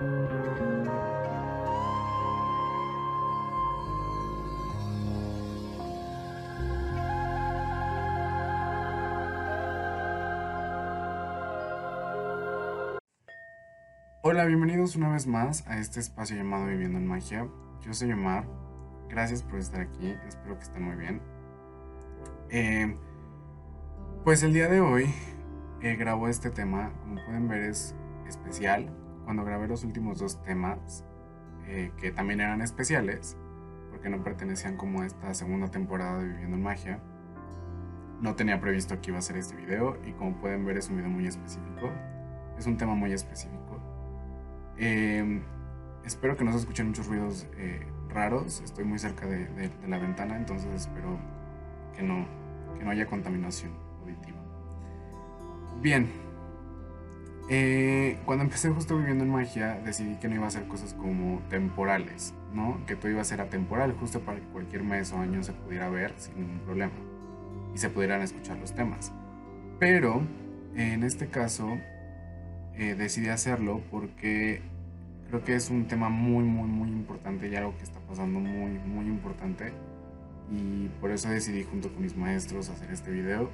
Hola, bienvenidos una vez más a este espacio llamado Viviendo en Magia. Yo soy Omar, gracias por estar aquí, espero que estén muy bien. Eh, pues el día de hoy eh, grabo este tema, como pueden ver es especial. Cuando grabé los últimos dos temas, eh, que también eran especiales, porque no pertenecían como a esta segunda temporada de Viviendo en Magia, no tenía previsto que iba a ser este video y como pueden ver es un video muy específico, es un tema muy específico. Eh, espero que no se escuchen muchos ruidos eh, raros. Estoy muy cerca de, la ventana, entonces espero que no, que no haya contaminación auditiva. Bien. Eh, cuando empecé justo viviendo en magia, decidí que no iba a hacer cosas como temporales, ¿no? Que todo iba a ser atemporal, justo para que cualquier mes o año se pudiera ver sin ningún problema y se pudieran escuchar los temas. Pero en este caso eh, decidí hacerlo porque creo que es un tema muy, muy, muy importante y algo que está pasando muy, muy importante. Y por eso decidí junto con mis maestros hacer este video,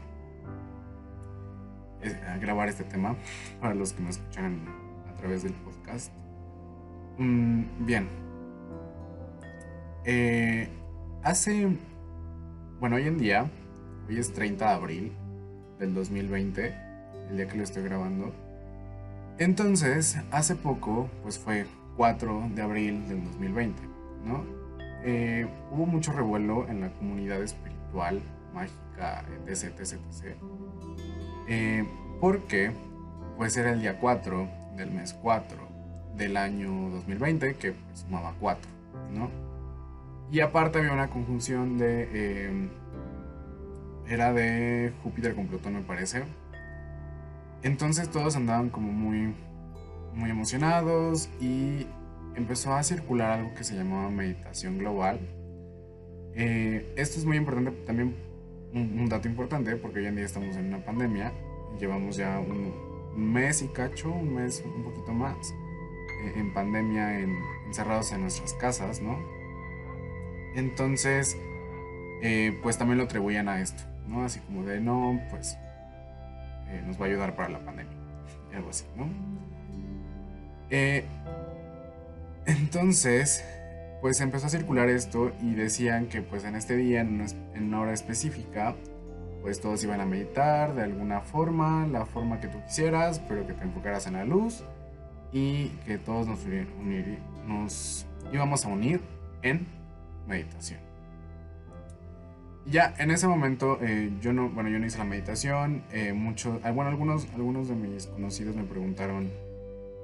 grabar este tema para los que me escuchan a través del podcast. Mm, bien. Eh, hace, bueno, hoy en día, hoy es 30 de abril del 2020, el día que lo estoy grabando. Entonces, hace poco, pues fue 4 de abril del 2020, ¿no? Eh, hubo mucho revuelo en la comunidad espiritual, mágica, etc, etc, etc. Eh, porque, pues era el día 4 del mes 4 del año 2020, que sumaba 4, ¿no? Y aparte había una conjunción de... Eh, era de Júpiter con Plutón, me parece, entonces todos andaban como muy, muy emocionados y empezó a circular algo que se llamaba meditación global. Eh, esto es muy importante, también un, dato importante, porque hoy en día estamos en una pandemia, llevamos ya un, mes y cacho, un mes, un poquito más, eh, en pandemia, encerrados en nuestras casas, ¿no? Entonces, eh, pues también lo atribuían a esto, ¿no? Así como de, no, pues eh, nos va a ayudar para la pandemia. Algo así, ¿no? Entonces, pues empezó a circular esto y decían que pues en este día, en una, hora específica, pues todos iban a meditar de alguna forma, la forma que tú quisieras, pero que te enfocaras en la luz y que todos nos, nos íbamos a unir en meditación ya en ese momento eh, yo no, bueno, yo no hice la meditación. Eh, mucho, ah, bueno, algunos, algunos de mis conocidos me preguntaron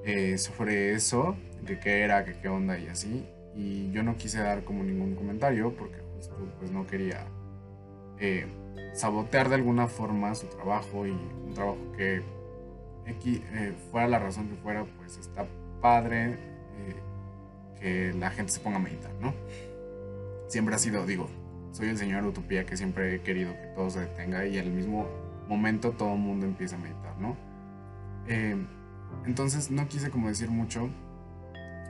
eh, sobre eso, de qué era, qué onda y así. Y yo no quise dar como ningún comentario porque pues no quería sabotear de alguna forma su trabajo y un trabajo que fuera la razón que fuera, pues está padre que la gente se ponga a meditar, ¿no? Siempre ha sido, digo, soy el señor utopía que siempre he querido que todo se detenga y al mismo momento todo el mundo empieza a meditar, ¿no? Eh, entonces no quise como decir mucho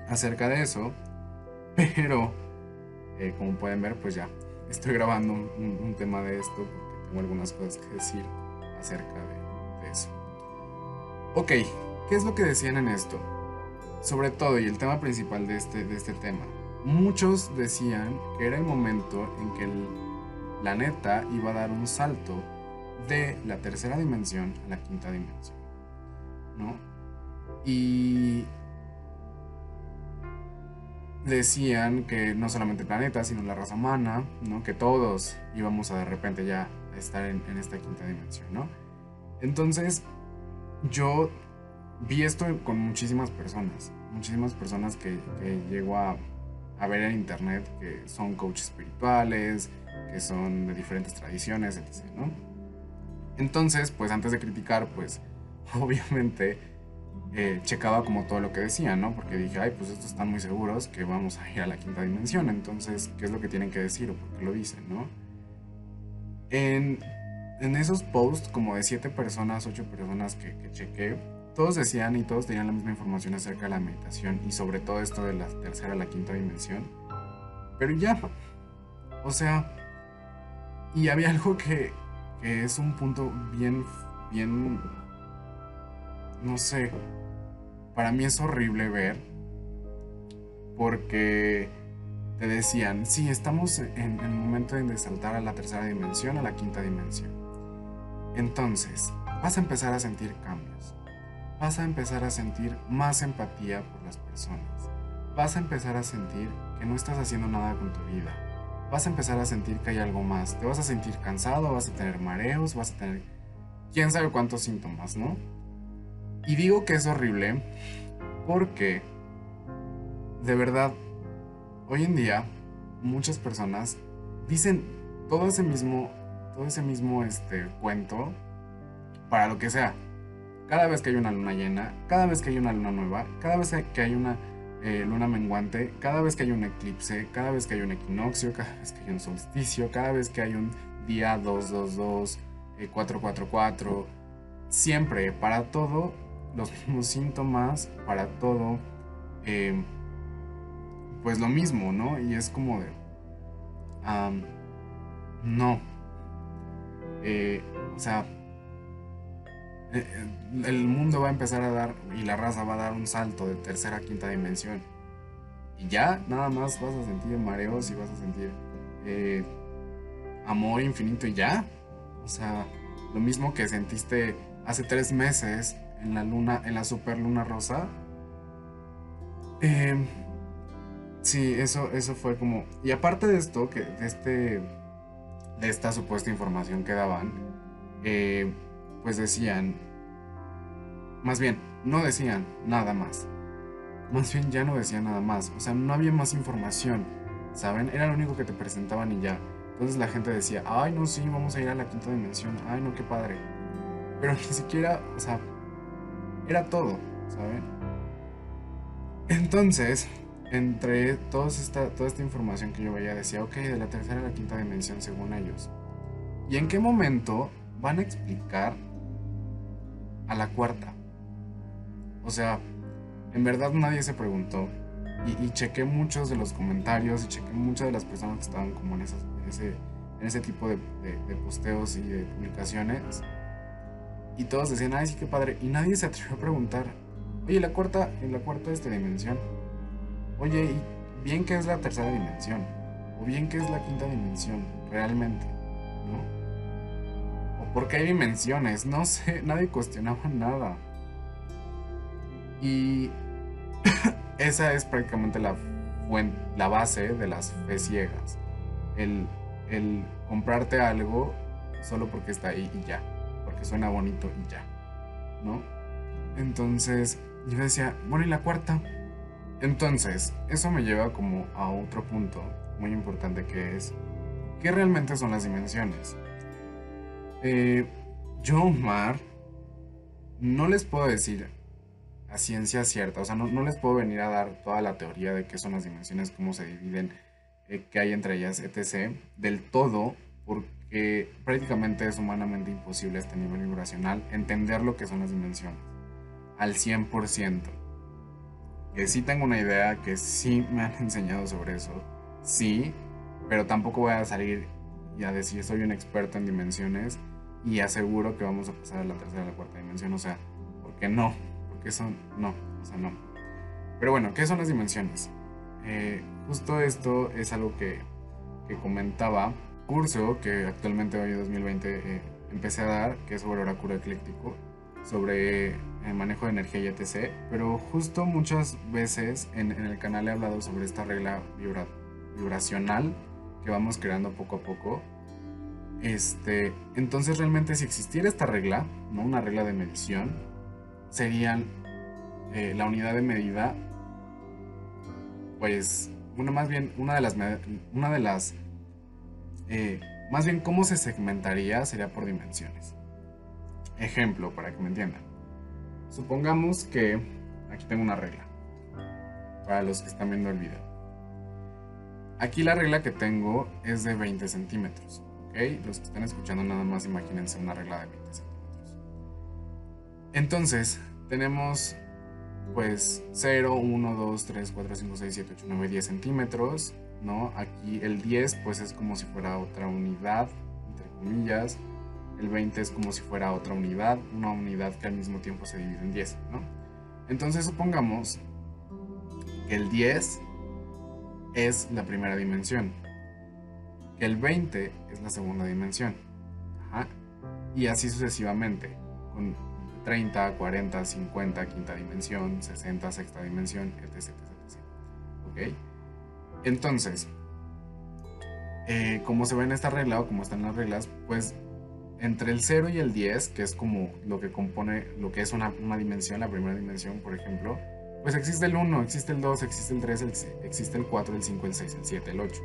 acerca de eso, pero eh, como pueden ver, pues ya estoy grabando un, tema de esto porque tengo algunas cosas que decir acerca de, de eso. Ok, ¿qué es lo que decían en esto? Sobre todo, y el tema principal de este, de este tema, Muchos decían que era el momento en que el planeta iba a dar un salto de la tercera dimensión a la quinta dimensión. ¿No? Y decían que no solamente el planeta, sino la raza humana, ¿no? Que todos íbamos a de repente ya estar en, esta quinta dimensión, ¿no? Entonces, yo vi esto con muchísimas personas, muchísimas personas que, a a ver en internet que son coaches espirituales, que son de diferentes tradiciones, etc. ¿no? Entonces, pues antes de criticar, pues obviamente eh, checaba como todo lo que decían, ¿no? Porque dije, ay, pues estos están muy seguros que vamos a ir a la quinta dimensión, entonces, ¿qué es lo que tienen que decir o por qué lo dicen, ¿no? En, en esos posts, como de siete personas, ocho personas que, que chequé, todos decían y todos tenían la misma información acerca de la meditación y sobre todo esto de la tercera a la quinta dimensión. Pero ya, o sea, y había algo que, que es un punto bien, bien, no sé, para mí es horrible ver porque te decían, sí, estamos en, el momento de saltar a la tercera dimensión, a la quinta dimensión. Entonces, vas a empezar a sentir cambios. Vas a empezar a sentir más empatía por las personas. Vas a empezar a sentir que no estás haciendo nada con tu vida. Vas a empezar a sentir que hay algo más. Te vas a sentir cansado, vas a tener mareos, vas a tener quién sabe cuántos síntomas, ¿no? Y digo que es horrible porque de verdad hoy en día muchas personas dicen todo ese mismo todo ese mismo este cuento para lo que sea. Cada vez que hay una luna llena, cada vez que hay una luna nueva, cada vez que hay una eh, luna menguante, cada vez que hay un eclipse, cada vez que hay un equinoccio, cada vez que hay un solsticio, cada vez que hay un día 222, 444, eh, siempre, para todo, los mismos síntomas, para todo, eh, pues lo mismo, ¿no? Y es como de, no, o sea, el mundo va a empezar a dar y la raza va a dar un salto de tercera a quinta dimensión. Y ya nada más vas a sentir mareos y vas a sentir eh, amor infinito y ya. O sea, lo mismo que sentiste hace tres meses en la luna, en la super luna rosa. Eh, sí, eso, eso fue como. Y aparte de esto, que de este. de esta supuesta información que daban. Eh, pues decían, más bien, no decían nada más. Más bien ya no decían nada más. O sea, no había más información. ¿Saben? Era lo único que te presentaban y ya. Entonces la gente decía, ay, no, sí, vamos a ir a la quinta dimensión. Ay, no, qué padre. Pero ni siquiera, o sea, era todo, ¿saben? Entonces, entre toda esta, toda esta información que yo veía, decía, ok, de la tercera a la quinta dimensión según ellos. ¿Y en qué momento van a explicar a la cuarta. O sea, en verdad nadie se preguntó. Y, chequé muchos de los comentarios y chequé muchas de las personas que estaban como en, ese, en ese tipo de, posteos y de publicaciones. Y todos decían, ay, sí, qué padre. Y nadie se atrevió a preguntar, oye, la cuarta, en la cuarta esta dimensión. Oye, ¿y bien qué es la tercera dimensión? ¿O bien qué es la quinta dimensión realmente? ¿No? porque hay dimensiones, no sé, nadie cuestionaba nada. Y esa es prácticamente la, la base de las fe ciegas. El, el comprarte algo solo porque está ahí y ya, suena bonito y ya, ¿no? Entonces yo decía, bueno, ¿y la cuarta? Entonces, eso me lleva como a otro punto muy importante que es, ¿qué realmente son las dimensiones? Eh, yo, Omar, no les puedo decir a ciencia cierta, o sea, no, les puedo venir a dar toda la teoría de qué son las dimensiones, cómo se dividen, eh, qué hay entre ellas, etc. Del todo, porque prácticamente es humanamente imposible a este nivel vibracional entender lo que son las dimensiones al 100%. Que sí tengo una idea, que sí me han enseñado sobre eso, sí, pero tampoco voy a salir y a decir soy un experto en dimensiones y aseguro que vamos a pasar a la tercera y la cuarta dimensión. O sea, porque no, porque son, no, o sea, no. Pero bueno, ¿qué son las dimensiones? Eh, justo esto es algo que, que, comentaba. Curso que actualmente hoy 2020 eh, empecé a dar, que es sobre oráculo ecléctico, sobre el manejo de energía y etc. Pero justo muchas veces en, en el canal he hablado sobre esta regla vibracional que vamos creando poco a poco este, entonces realmente si existiera esta regla, ¿no? una regla de medición, serían eh, la unidad de medida, pues una más bien, una de las, una de las, eh, más bien cómo se segmentaría sería por dimensiones. Ejemplo, para que me entiendan. Supongamos que aquí tengo una regla, para los que están viendo el video. Aquí la regla que tengo es de 20 centímetros. Los que están escuchando nada más imagínense una regla de 20 centímetros. Entonces, tenemos pues 0, 1, 2, 3, 4, 5, 6, 7, 8, 9, 10 centímetros, ¿no? Aquí el 10 pues es como si fuera otra unidad, entre comillas. El 20 es como si fuera otra unidad, una unidad que al mismo tiempo se divide en 10, ¿no? Entonces supongamos que el 10 es la primera dimensión, que el 20 es la segunda dimensión, y así sucesivamente, con 30, 40, 50, quinta dimensión, 60, sexta dimensión, etc. ¿Ok? Entonces, eh, como se ve en esta regla o como están las reglas, pues entre el 0 y el 10, que es como lo que compone, lo que es una, dimensión, la primera dimensión, por ejemplo, pues existe el 1, existe el 2, existe el 3, existe el 4, el 5, el 6, el 7, el 8,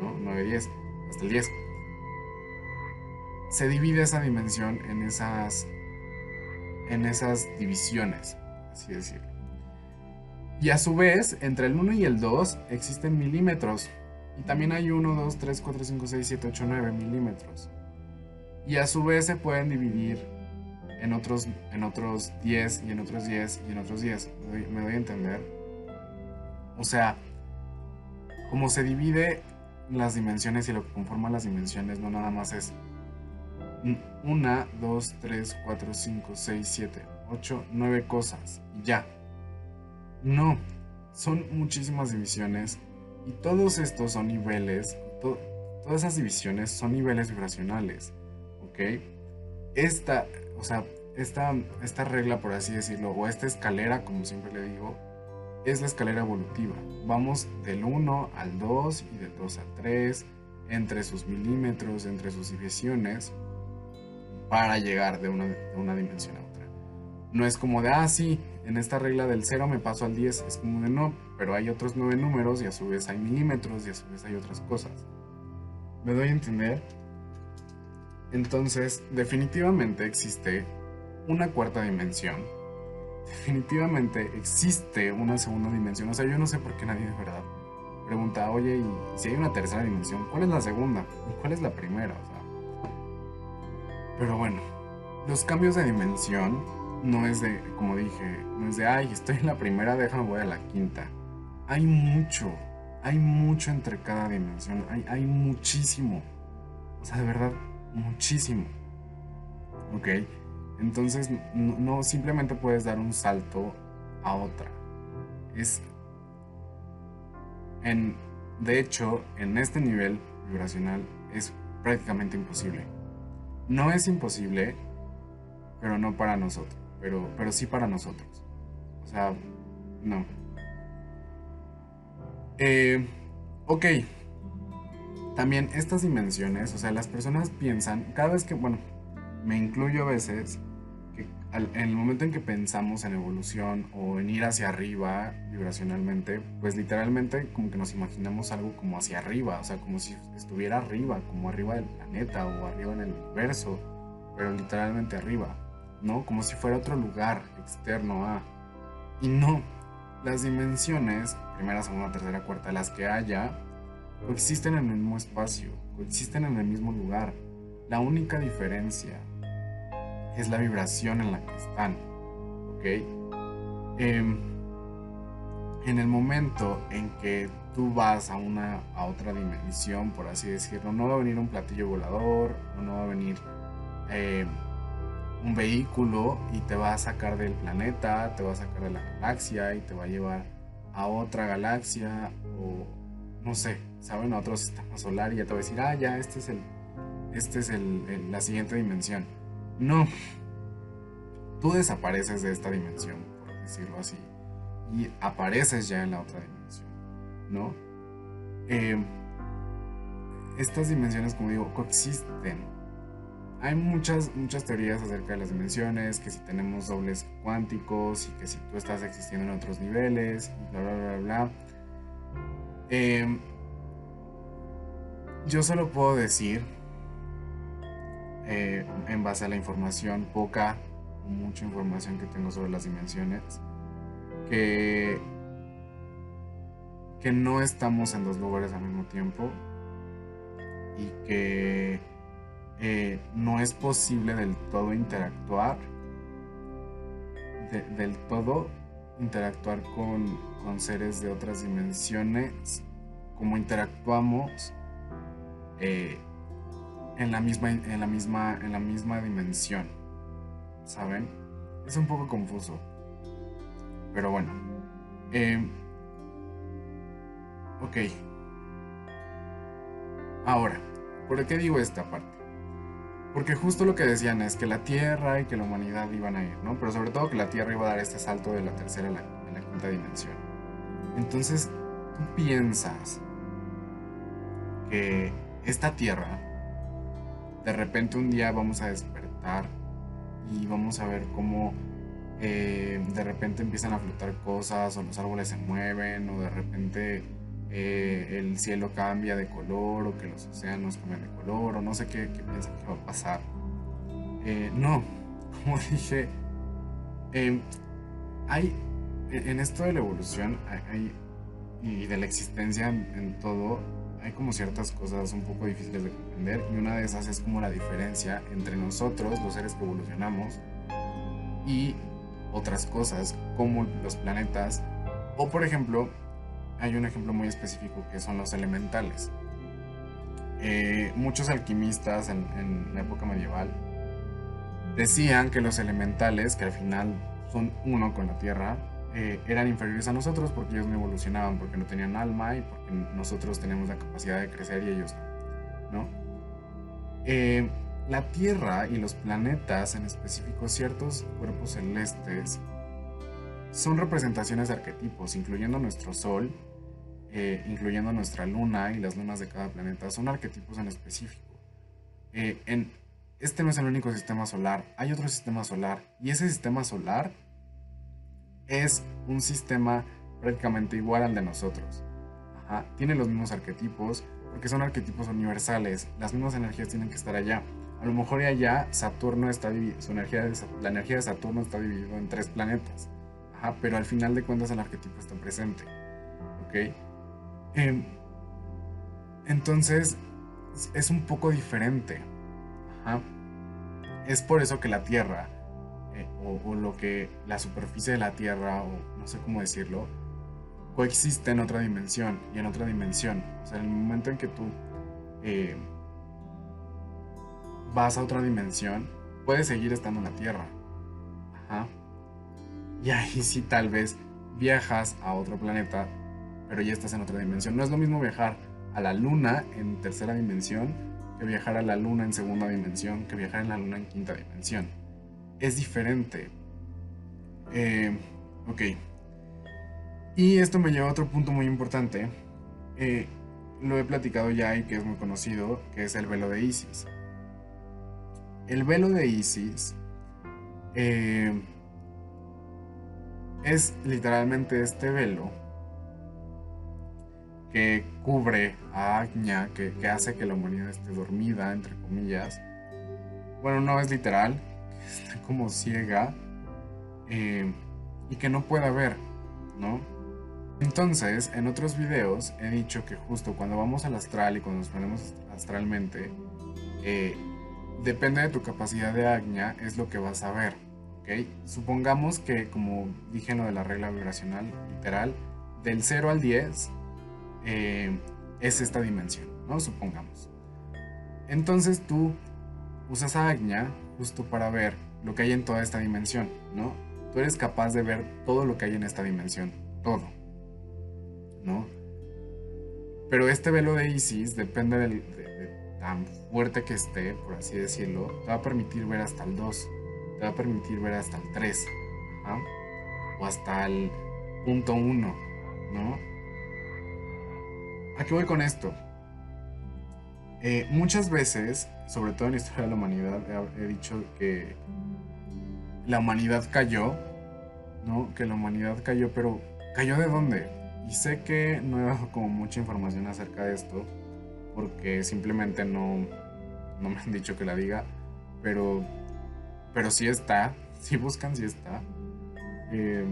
¿no? 9, 10, hasta el 10. Se divide esa dimensión en esas en esas divisiones, así decirlo. Y a su vez, entre el 1 y el 2 existen milímetros. Y también hay 1, 2, 3, 4, 5, 6, 7, 8, 9 milímetros. Y a su vez se pueden dividir en otros, en otros 10 y en otros 10 y en otros 10. ¿Me doy, a entender? O sea, como se divide las dimensiones y lo que conforma las dimensiones no nada más es 1, 2, 3, 4, 5, 6, 7, 8, 9 cosas. Y ya. No. Son muchísimas divisiones. Y todos estos son niveles. todas esas divisiones son niveles vibracionales. ¿Ok? Esta, o sea, esta, esta regla, por así decirlo, o esta escalera, como siempre le digo, es la escalera evolutiva. Vamos del 1 al 2 y del 2 al 3, entre sus milímetros, entre sus divisiones para llegar de una, de una dimensión a otra. No es como de, ah, sí, en esta regla del 0 me paso al 10, es como de no, pero hay otros 9 números y a su vez hay milímetros y a su vez hay otras cosas. ¿Me doy a entender? Entonces, definitivamente existe una cuarta dimensión. Definitivamente existe una segunda dimensión. O sea, yo no sé por qué nadie de verdad pregunta, oye, si hay una tercera dimensión, ¿cuál es la segunda? ¿Y cuál es la primera? Pero bueno, los cambios de dimensión no es de, como dije, no es de, ay, estoy en la primera, déjame voy a la quinta. Hay mucho, hay mucho entre cada dimensión, hay, muchísimo. O sea, de verdad, muchísimo. ¿Ok? Entonces, no, no simplemente puedes dar un salto a otra. Es... En, de hecho, en este nivel vibracional es prácticamente imposible. No es imposible, pero no para nosotros. Pero, pero sí para nosotros. O sea, no. Eh, ok. También estas dimensiones, o sea, las personas piensan, cada vez que, bueno, me incluyo a veces, en el momento en que pensamos en evolución o en ir hacia arriba vibracionalmente, pues literalmente como que nos imaginamos algo como hacia arriba, o sea, como si estuviera arriba, como arriba del planeta o arriba en el universo, pero literalmente arriba, ¿no? Como si fuera otro lugar externo a... Y no, las dimensiones, primera, segunda, tercera, cuarta, las que haya, coexisten en el mismo espacio, coexisten en el mismo lugar. La única diferencia es la vibración en la que están. ¿Ok? Em, en el momento en que tú vas a una a otra dimensión, por así decirlo, no va a venir un platillo volador, no va a venir em, un vehículo y te va a sacar del planeta, te va a sacar de la galaxia y te va a llevar a otra galaxia o no sé, saben, a otro sistema solar y ya te va a decir, ah, ya, este es el, este es el, la siguiente dimensión. No. Tú desapareces de esta dimensión, por decirlo así, y apareces ya en la otra dimensión, ¿no? Em, estas dimensiones, como digo, coexisten. Hay muchas, muchas teorías acerca de las dimensiones, que si tenemos dobles cuánticos y que si tú estás existiendo en otros niveles, bla, bla, bla, bla. Em, yo solo puedo decir eh, en base a la información, poca mucha información que tengo sobre las dimensiones, que, que no estamos en dos lugares al mismo tiempo y que eh, no es posible del todo interactuar del todo interactuar con, con, seres de otras dimensiones como interactuamos eh, en, la misma, en, la misma, en la misma dimensión. ¿Saben? Es un poco confuso. Pero bueno. Eh, ok. Ahora, ¿por qué digo esta parte? Porque justo lo que decían es que la Tierra y que la humanidad iban a ir, ¿no? Pero sobre todo que la Tierra iba a dar este salto de la tercera a la, quinta dimensión. Entonces, tú piensas que esta Tierra, de repente un día vamos a despertar y vamos a ver cómo eh, de repente empiezan a flotar cosas o los árboles se mueven o de repente eh, el cielo cambia de color o que los océanos cambian de color o no sé qué, qué que va a pasar. Eh, no, como dije, em, hay en esto de la evolución y de la existencia en, todo, hay como ciertas cosas un poco difíciles de comprender y una de esas es como la diferencia entre nosotros, los seres que evolucionamos, y otras cosas como los planetas o por ejemplo hay un ejemplo muy específico que son los elementales. Eh, muchos alquimistas en, la época medieval decían que los elementales, que al final son uno con la Tierra, eh, eran inferiores a nosotros porque ellos no evolucionaban, porque no tenían alma y porque nosotros teníamos la capacidad de crecer y ellos no. Eh, la Tierra y los planetas, en específico ciertos cuerpos celestes, son representaciones de arquetipos, incluyendo nuestro Sol, eh, incluyendo nuestra luna y las lunas de cada planeta, son arquetipos en específico. Eh, este no es el único sistema solar, hay otro sistema solar, y ese sistema solar es un sistema prácticamente igual al de nosotros. Tiene los mismos arquetipos, porque son arquetipos universales, las mismas energías tienen que estar allá. A lo mejor allá Saturno está su energía la energía de Saturno está dividida en tres planetas, pero al final de cuentas el arquetipo está presente. ¿ok? Em, entonces, es un poco diferente. Es por eso que la Tierra, eh, o, lo que la superficie de la Tierra, o no sé cómo decirlo, coexiste en otra dimensión y en otra dimensión. O sea, en el momento en que tú eh, vas a otra dimensión, puedes seguir estando en la Tierra. Y ahí sí tal vez viajas a otro planeta pero ya estás en otra dimensión. No es lo mismo viajar a la luna en tercera dimensión que viajar a la luna en segunda dimensión, que viajar en la luna en quinta dimensión. Es diferente. Eh, ok. Y esto me lleva a otro punto muy importante. Eh, lo he platicado ya y que es muy conocido, que es el velo de Isis. El velo de Isis eh, es literalmente este velo que cubre a Agña, que, hace que la humanidad esté dormida, entre comillas. Bueno, no es literal, está como ciega eh, y que no pueda ver, ¿no? Entonces, en otros videos he dicho que justo cuando vamos al astral y cuando nos ponemos astralmente, eh, depende de tu capacidad de Agña, es lo que vas a ver, Supongamos que, como dije en lo de la regla vibracional, literal, del 0 al 10 eh, es esta dimensión, ¿no? Supongamos. Entonces tú usas a justo para ver lo que hay en toda esta dimensión, ¿no? Tú eres capaz de ver todo lo que hay en esta dimensión, todo, ¿no? Pero este velo de Isis, depende de, tan fuerte que esté, por así decirlo, te va a permitir ver hasta el 2, te va a permitir ver hasta el 3, o hasta el punto 1, ¿no? ¿A qué voy con esto? Eh, muchas veces, sobre todo en la historia de la humanidad, he, dicho que la humanidad cayó, ¿no? Que la humanidad cayó, pero ¿cayó de dónde? Y sé que no he dado como mucha información acerca de esto, porque simplemente no, no me han dicho que la diga, pero, pero sí está, si buscan, sí está. Eh,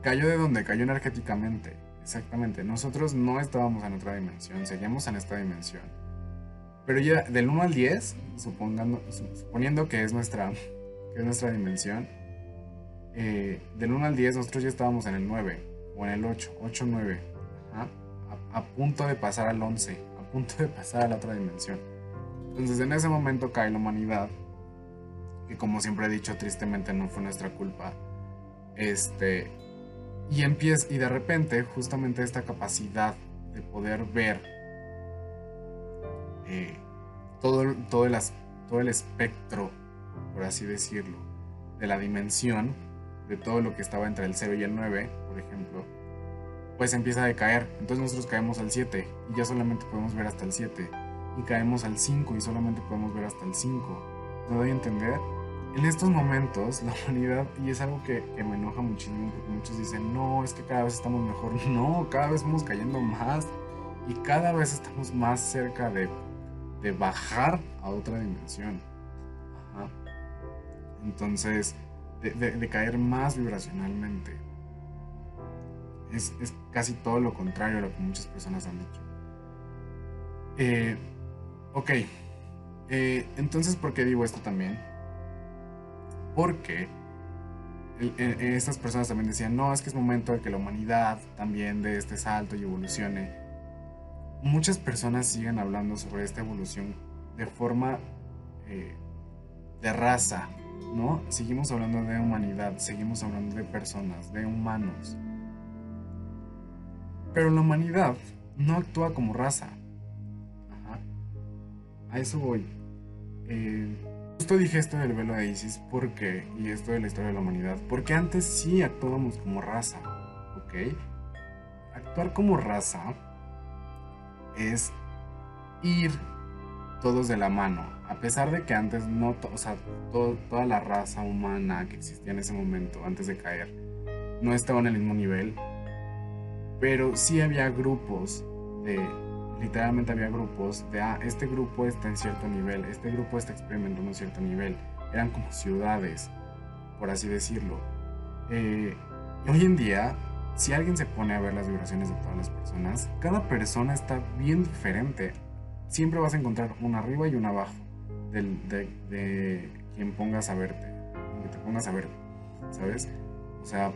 cayó de dónde? Cayó energéticamente Exactamente, nosotros no estábamos en otra dimensión, seguíamos en esta dimensión. Pero ya del 1 al 10, suponiendo que es nuestra, que es nuestra dimensión, eh, del 1 al 10 nosotros ya estábamos en el 9 o en el 8, 8, 9, a, a, punto de pasar al 11, a punto de pasar a la otra dimensión. Entonces en ese momento cae la humanidad, que como siempre he dicho, tristemente no fue nuestra culpa. Este, y empieza, y de repente, justamente esta capacidad de poder ver eh, todo, todo, el, todo el espectro, por así decirlo, de la dimensión, de todo lo que estaba entre el 0 y el 9, por ejemplo, pues empieza a decaer. Entonces nosotros caemos al 7 y ya solamente podemos ver hasta el 7. Y caemos al 5 y solamente podemos ver hasta el 5. ¿Me doy a entender? En estos momentos, la humanidad, y es algo que, me enoja muchísimo, porque muchos dicen, no, es que cada vez estamos mejor. No, cada vez vamos cayendo más y cada vez estamos más cerca de, de bajar a otra dimensión. Entonces, de, caer más vibracionalmente. Es, casi todo lo contrario a lo que muchas personas han dicho. Eh, ok, eh, entonces, ¿por qué digo esto también? Porque estas personas también decían, no, es que es momento de que la humanidad también de este salto y evolucione. Muchas personas siguen hablando sobre esta evolución de forma eh, de raza, ¿no? Seguimos hablando de humanidad, seguimos hablando de personas, de humanos. Pero la humanidad no actúa como raza. A eso voy. Eh, justo dije esto del velo de Isis porque, y esto de la historia de la humanidad, porque antes sí actuábamos como raza, ¿ok? Actuar como raza es ir todos de la mano, a pesar de que antes no, o sea, toda la raza humana que existía en ese momento, antes de caer, no estaba en el mismo nivel, pero sí había grupos de, literalmente había grupos de, ah, este grupo está en cierto nivel, este grupo está experimentando un cierto nivel, eran como ciudades, por así decirlo. Eh, hoy en día, si alguien se pone a ver las vibraciones de todas las personas, cada persona está bien diferente. Siempre vas a encontrar una arriba y una abajo de, quien pongas a verte, que te pongas a ver, ¿sabes? O sea,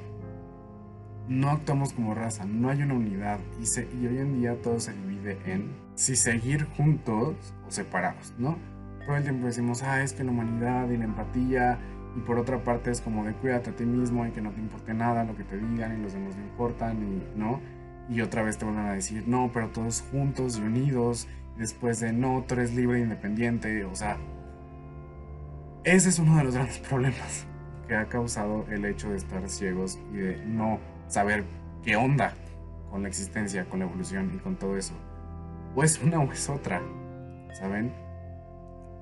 no actuamos como raza, no hay una unidad y, y hoy en día todo se divide en si seguir juntos o separados, ¿no? Todo el tiempo decimos, ah, es que la humanidad y la empatía y por otra parte es como de cuídate a ti mismo y que no te importe nada lo que te digan y los demás no importan y no. Y otra vez te vuelven a decir, no, pero todos juntos y unidos después de no, tú eres libre e independiente, o sea, ese es uno de los grandes problemas que ha causado el hecho de estar ciegos y de no saber qué onda con la existencia, con la evolución y con todo eso. O es una o es otra, ¿saben?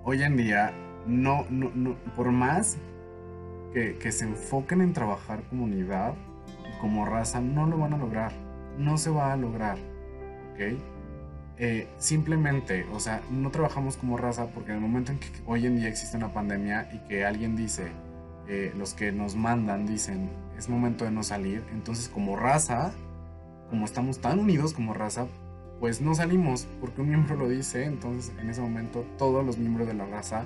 Hoy en día, no, no, no por más que, que se enfoquen en trabajar como unidad y como raza, no lo van a lograr. No se va a lograr, ¿ok? Eh, simplemente, o sea, no trabajamos como raza porque en el momento en que hoy en día existe una pandemia y que alguien dice, eh, los que nos mandan dicen, es momento de no salir, entonces como raza, como estamos tan unidos como raza, pues no salimos porque un miembro lo dice, entonces en ese momento todos los miembros de la raza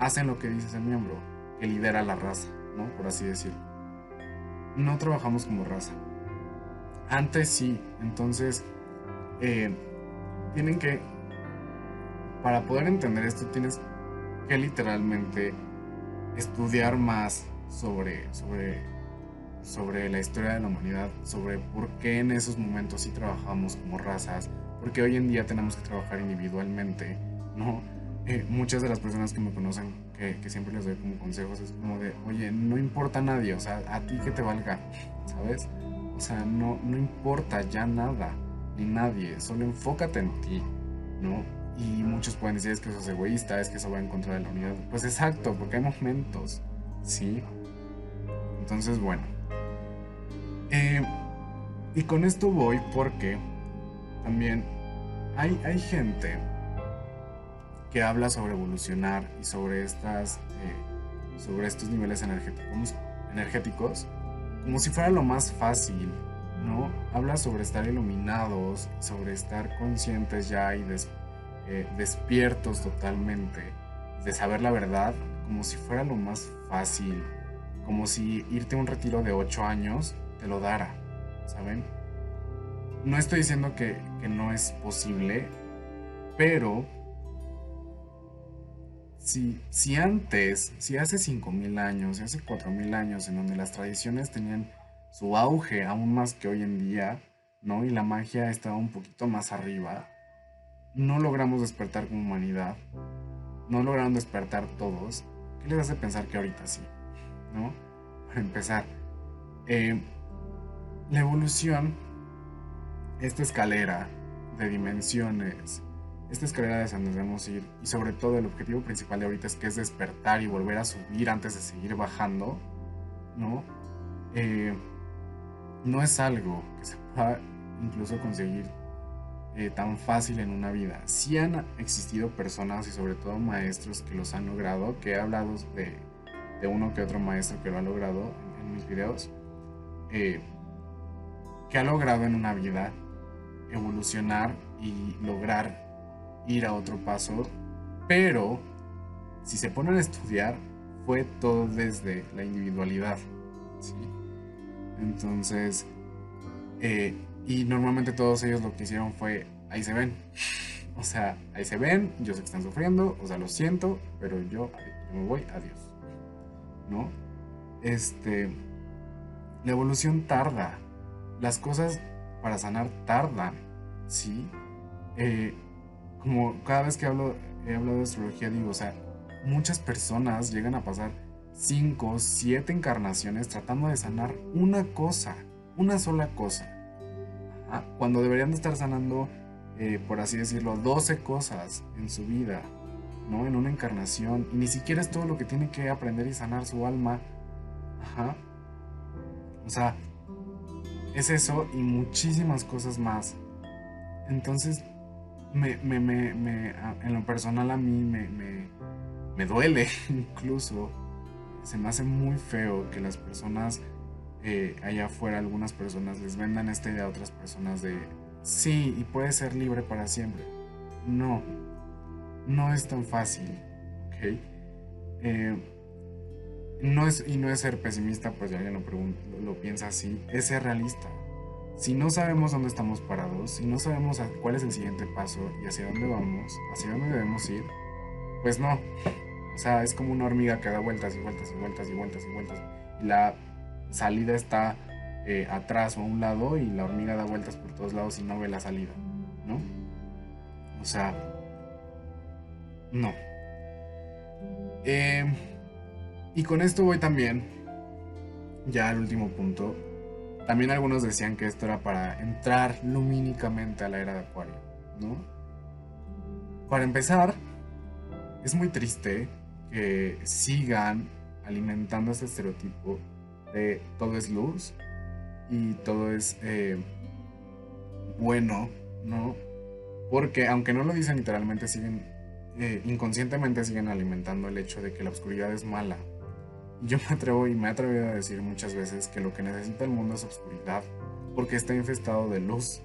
hacen lo que dice ese miembro, que lidera la raza, ¿no? Por así decirlo. No trabajamos como raza. Antes sí, entonces... Eh, tienen que, para poder entender esto, tienes que literalmente estudiar más sobre, sobre, sobre la historia de la humanidad, sobre por qué en esos momentos sí trabajamos como razas, porque hoy en día tenemos que trabajar individualmente, ¿no? Eh, muchas de las personas que me conocen, que, que, siempre les doy como consejos, es como de, oye, no importa a nadie, o sea, a ti que te valga, ¿sabes? O sea, no, no importa ya nada ni nadie, solo enfócate en ti, ¿no? Y muchos pueden decir es que eso es egoísta, es que eso va en contra de la unidad. Pues exacto, porque hay momentos, ¿sí? Entonces, bueno. Eh, y con esto voy porque también hay, hay gente que habla sobre evolucionar y sobre estas eh, sobre estos niveles energéticos, energéticos como si fuera lo más fácil ¿no? Habla sobre estar iluminados, sobre estar conscientes ya y eh, despiertos totalmente, de saber la verdad como si fuera lo más fácil, como si irte a un retiro de 8 años te lo dara, ¿saben? No estoy diciendo que, que no es posible, pero si, si antes, si hace 5.000 años, si hace 4.000 años, en donde las tradiciones tenían su auge aún más que hoy en día, ¿no? Y la magia estaba un poquito más arriba, no logramos despertar como humanidad, no lograron despertar todos, ¿qué les hace pensar que ahorita sí? ¿No? Para empezar, eh, la evolución, esta escalera de dimensiones, esta escalera de donde debemos ir, y sobre todo el objetivo principal de ahorita es que es despertar y volver a subir antes de seguir bajando, ¿no? Eh, no es algo que se pueda incluso conseguir eh, tan fácil en una vida. Sí han existido personas y sobre todo maestros que los han logrado, que he hablado de, de uno que otro maestro que lo ha logrado en, mis videos, eh, que ha logrado en una vida evolucionar y lograr ir a otro paso, pero si se ponen a estudiar, fue todo desde la individualidad. ¿sí? Entonces, eh, y normalmente todos ellos lo que hicieron fue, ahí se ven. O sea, ahí se ven, yo sé que están sufriendo, o sea, lo siento, pero yo, me voy, adiós. ¿No? Este, la evolución tarda. Las cosas para sanar tardan, ¿sí? Eh, como cada vez que hablo, he hablado de astrología, digo, o sea, muchas personas llegan a pasar 5, 7 encarnaciones tratando de sanar una cosa, una sola cosa. Cuando deberían de estar sanando, eh, por así decirlo, 12 cosas en su vida, ¿no? En una encarnación. Y ni siquiera es todo lo que tiene que aprender y sanar su alma. Ajá. O sea, es eso y muchísimas cosas más. Entonces, me, me, me, en lo personal a mí me, me duele incluso. Se me hace muy feo que las personas allá afuera algunas personas les vendan esta idea a otras personas de sí, y puede ser libre para siempre. No, no es tan fácil, ¿ok? Eh, no es, y no es ser pesimista, pues ya alguien lo, lo, piensa así, es ser realista. Si no sabemos dónde estamos parados, si no sabemos cuál es el siguiente paso y hacia dónde vamos, hacia dónde debemos ir, pues no. O sea, es como una hormiga que da vueltas y vueltas y vueltas y vueltas y vueltas. La salida está eh, atrás o a un lado y la hormiga da vueltas por todos lados y no ve la salida, ¿no? O sea, no. Em, y con esto voy también, ya al último punto. También algunos decían que esto era para entrar lumínicamente a la era de Acuario, ¿no? Para empezar, es muy triste que sigan alimentando ese estereotipo todo es luz y todo es eh, bueno, ¿no? Porque aunque no lo dicen literalmente, siguen, eh, inconscientemente siguen alimentando el hecho de que la oscuridad es mala. Yo me atrevo y me he atrevido a decir muchas veces que lo que necesita el mundo es oscuridad, porque está infestado de luz.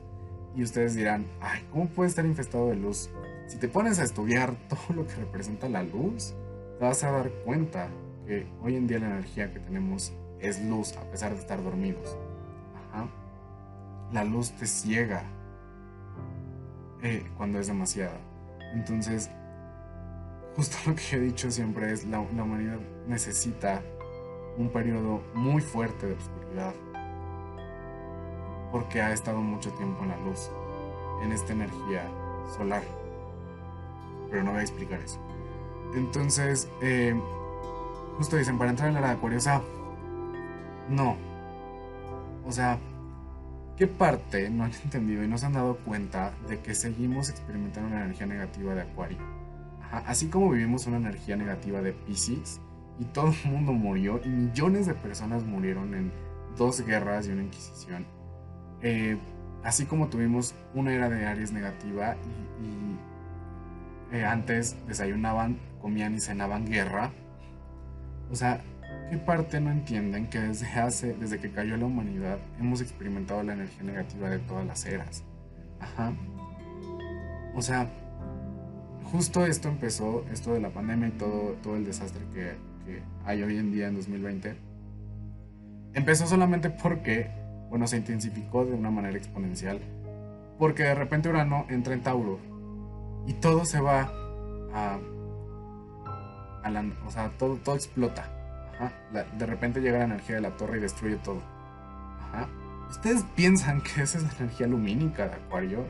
Y ustedes dirán, ay, ¿cómo puede estar infestado de luz? Si te pones a estudiar todo lo que representa la luz, te vas a dar cuenta que hoy en día la energía que tenemos es luz a pesar de estar dormidos. La luz te ciega eh, cuando es demasiada. Entonces, justo lo que he dicho siempre es la, la humanidad necesita un periodo muy fuerte de oscuridad porque ha estado mucho tiempo en la luz, en esta energía solar. Pero no voy a explicar eso. Entonces, eh, justo dicen, para entrar en la era de Acuario, o sea, no. O sea, ¿qué parte no han entendido y no se han dado cuenta de que seguimos experimentando una energía negativa de Acuario? Así como vivimos una energía negativa de Pisces y todo el mundo murió y millones de personas murieron en dos guerras y una inquisición. Eh, así como tuvimos una era de Aries negativa y, eh, antes desayunaban, comían y cenaban guerra. O sea, ¿Qué parte no entienden que desde hace, desde que cayó la humanidad, hemos experimentado la energía negativa de todas las eras? Ajá. O sea, justo esto empezó, esto de la pandemia y todo, todo el desastre que, hay hoy en día en 2020, empezó solamente porque, bueno, se intensificó de una manera exponencial, porque de repente Urano entra en Tauro y todo se va a, a la, o sea, todo explota. De repente llega la energía de la torre y destruye todo. ¿Ustedes piensan que esa es la energía lumínica de Acuario?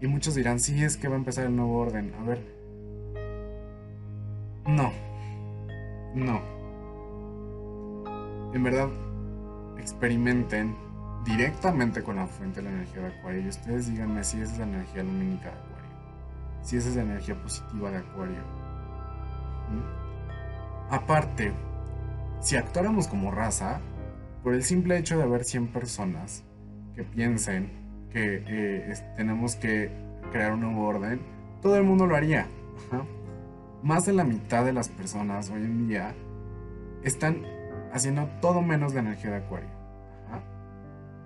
Y muchos dirán, sí, es que va a empezar el nuevo orden. A ver. No. No. En verdad, experimenten directamente con la fuente de la energía de Acuario y ustedes díganme si esa es la energía lumínica de Acuario. Si esa es la energía positiva de Acuario. ¿Mm? Aparte, si actuáramos como raza, por el simple hecho de haber 100 personas que piensen que eh, tenemos que crear un nuevo orden, todo el mundo lo haría. Más de la mitad de las personas hoy en día están haciendo todo menos la energía de Acuario.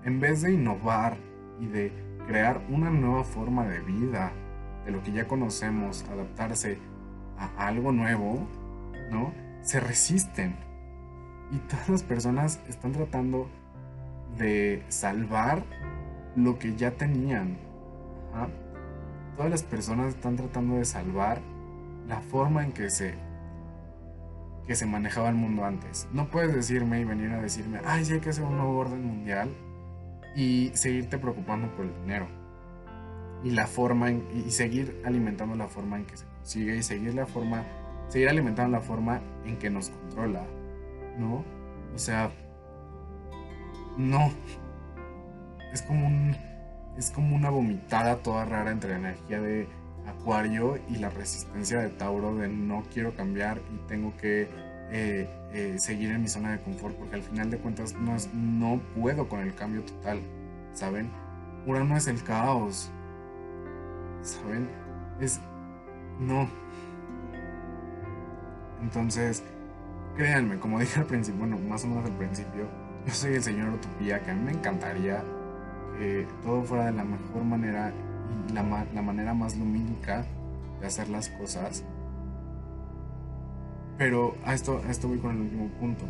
En vez de innovar y de crear una nueva forma de vida, de lo que ya conocemos, adaptarse a algo nuevo, ¿no? Se resisten y todas las personas están tratando de salvar lo que ya tenían. Todas las personas están tratando de salvar la forma en que se que se manejaba el mundo antes. No puedes decirme y venir a decirme, ay, sí hay que hacer un nuevo orden mundial y seguirte preocupando por el dinero. Y la forma y seguir alimentando la forma en que se consigue y seguir la forma, seguir alimentando la forma en que nos controla ¿no? O sea, no. Es como un. Es como una vomitada toda rara entre la energía de Acuario y la resistencia de Tauro de no quiero cambiar y tengo que eh, eh, seguir en mi zona de confort porque al final de cuentas no, no puedo con el cambio total, ¿saben? Urano es el caos, ¿saben? Es... No. Entonces, créanme, como dije al principio, bueno, más o menos al principio, yo soy el señor Utopía, que a mí me encantaría que todo fuera de la mejor manera y la, manera más lumínica de hacer las cosas. Pero a esto, esto voy con el último punto.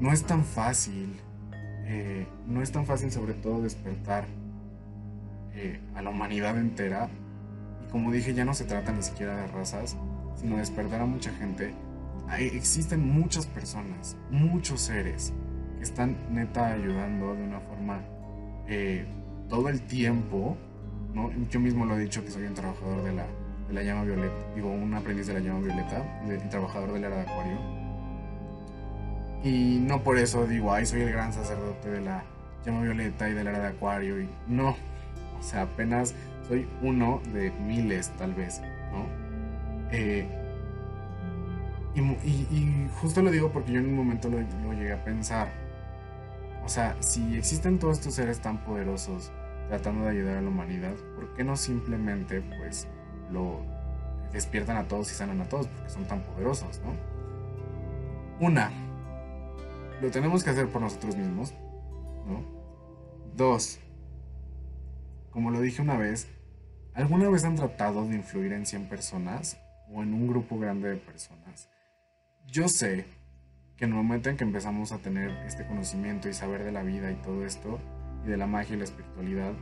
No es tan fácil, eh, no es tan fácil sobre todo despertar eh, a la humanidad entera. Y como dije, ya no se trata ni siquiera de razas, sino despertar a mucha gente existen muchas personas, muchos seres que están neta ayudando de una forma eh, todo el tiempo. ¿no? Yo mismo lo he dicho que soy un trabajador de la, llama violeta, digo, un aprendiz de la llama violeta, de, trabajador del era de Acuario. Y no por eso digo, ay, soy el gran sacerdote de la llama violeta y del era de Acuario. Y no, o sea, apenas soy uno de miles, tal vez, ¿no? Eh, y, justo lo digo porque yo en un momento lo, llegué a pensar. O sea, si existen todos estos seres tan poderosos tratando de ayudar a la humanidad, ¿por qué no simplemente pues lo despiertan a todos y sanan a todos? Porque son tan poderosos, ¿no? Una, lo tenemos que hacer por nosotros mismos, ¿no? Dos, como lo dije una vez, ¿alguna vez han tratado de influir en 100 personas o en un grupo grande de personas? Yo sé que en el momento en que empezamos a tener este conocimiento y saber de la vida y todo esto, y de la magia y la espiritualidad,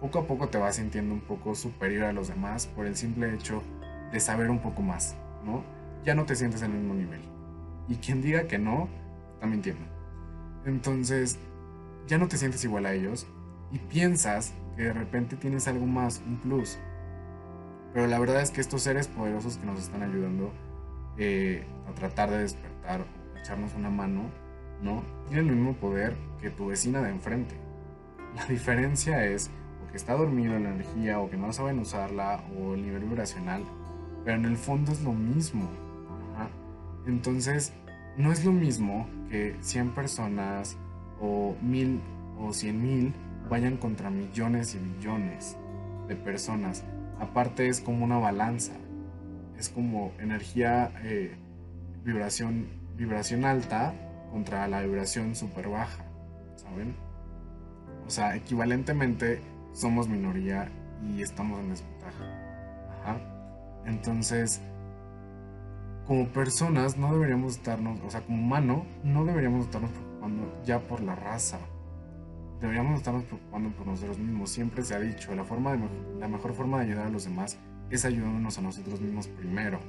poco a poco te vas sintiendo un poco superior a los demás por el simple hecho de saber un poco más, ¿no? Ya no te sientes en el mismo nivel. Y quien diga que no, está mintiendo. Entonces, ya no te sientes igual a ellos y piensas que de repente tienes algo más, un plus. Pero la verdad es que estos seres poderosos que nos están ayudando eh, a tratar de despertar o echarnos una mano, ¿no? Tienen el mismo poder que tu vecina de enfrente. La diferencia es o que está dormido la energía o que no saben usarla o el nivel vibracional, pero en el fondo es lo mismo. Entonces, no es lo mismo que 100 personas o 1000 o 100 mil vayan contra millones y millones de personas. Aparte es como una balanza es como energía, eh, vibración, vibración alta contra la vibración súper baja, ¿saben? O sea, equivalentemente somos minoría y estamos en desventaja. Entonces, como personas no deberíamos estarnos, o sea, como humano, no deberíamos estarnos preocupando ya por la raza. Deberíamos estarnos preocupando por nosotros mismos. Siempre se ha dicho, la, forma de, la mejor forma de ayudar a los demás es ayudándonos a nosotros mismos primero.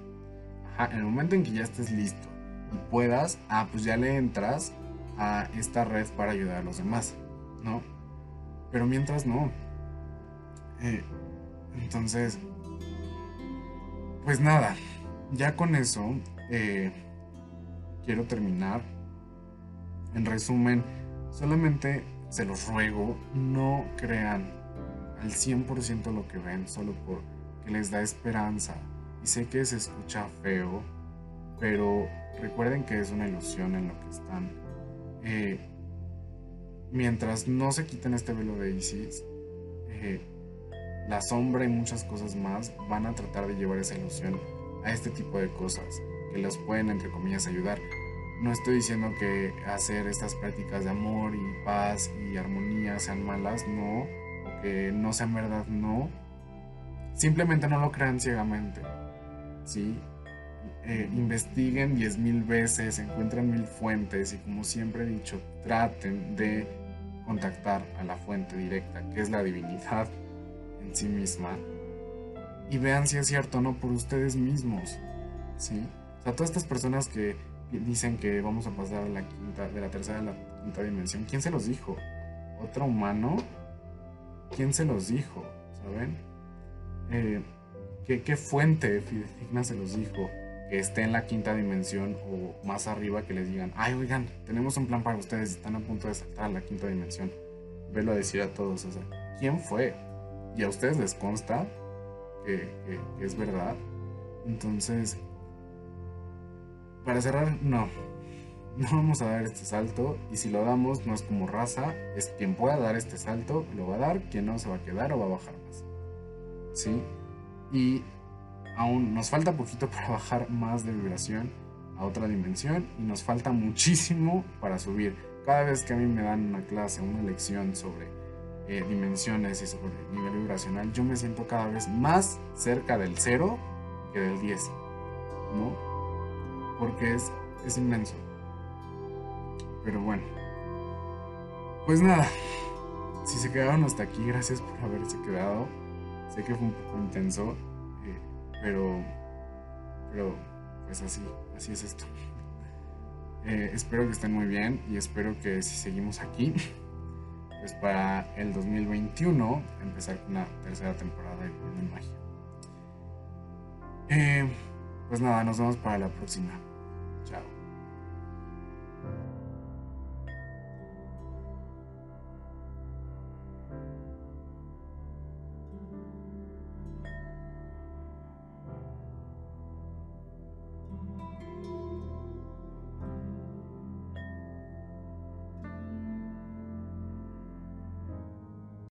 En el momento en que ya estés listo y puedas, ah, pues ya le entras a esta red para ayudar a los demás, ¿no? Pero mientras no. Eh, entonces, pues nada, ya con eso eh, quiero terminar. En resumen, solamente se los ruego, no crean al 100% lo que ven, solo porque les da esperanza. Y sé que se escucha feo, pero recuerden que es una ilusión en lo que están. Eh, mientras no se quiten este velo de Isis, eh, la sombra y muchas cosas más van a tratar de llevar esa ilusión a este tipo de cosas que las pueden, entre comillas, ayudar. No estoy diciendo que hacer estas prácticas de amor y paz y armonía sean malas, no, o que no sean verdad, no. Simplemente no lo crean ciegamente, ¿sí? Eh, investiguen 10.000 veces, encuentren mil fuentes y como siempre he dicho, traten de contactar a la fuente directa, que es la divinidad en sí misma, y vean si es cierto o no por ustedes mismos. ¿sí? O sea, todas estas personas que dicen que vamos a pasar a la quinta, de la tercera a la quinta dimensión, ¿quién se los dijo? ¿Otro humano? ¿Quién se los dijo? ¿Saben? Eh, ¿qué, ¿Qué fuente fidedigna se los dijo? que esté en la quinta dimensión o más arriba que les digan, ay, oigan, tenemos un plan para ustedes, están a punto de saltar a la quinta dimensión. Velo a decir a todos, o sea, ¿quién fue? Y a ustedes les consta que, es verdad. Entonces, para cerrar, no. No vamos a dar este salto y si lo damos no es como raza, es quien pueda dar este salto, lo va a dar, quien no se va a quedar o va a bajar. ¿Sí? Y aún nos falta poquito para bajar más de vibración a otra dimensión y nos falta muchísimo para subir. Cada vez que a mí me dan una clase, una lección sobre eh, dimensiones y sobre nivel vibracional, yo me siento cada vez más cerca del cero que del 10, ¿no? Porque es, es inmenso. Pero bueno, pues nada, si se quedaron hasta aquí, gracias por haberse quedado. Sé que fue un poco intenso, eh, pero, pero pues así, así es esto. Eh, espero que estén muy bien y espero que si seguimos aquí pues para el 2021 empezar con una tercera temporada de Magia. Eh, pues nada, nos vemos para la próxima.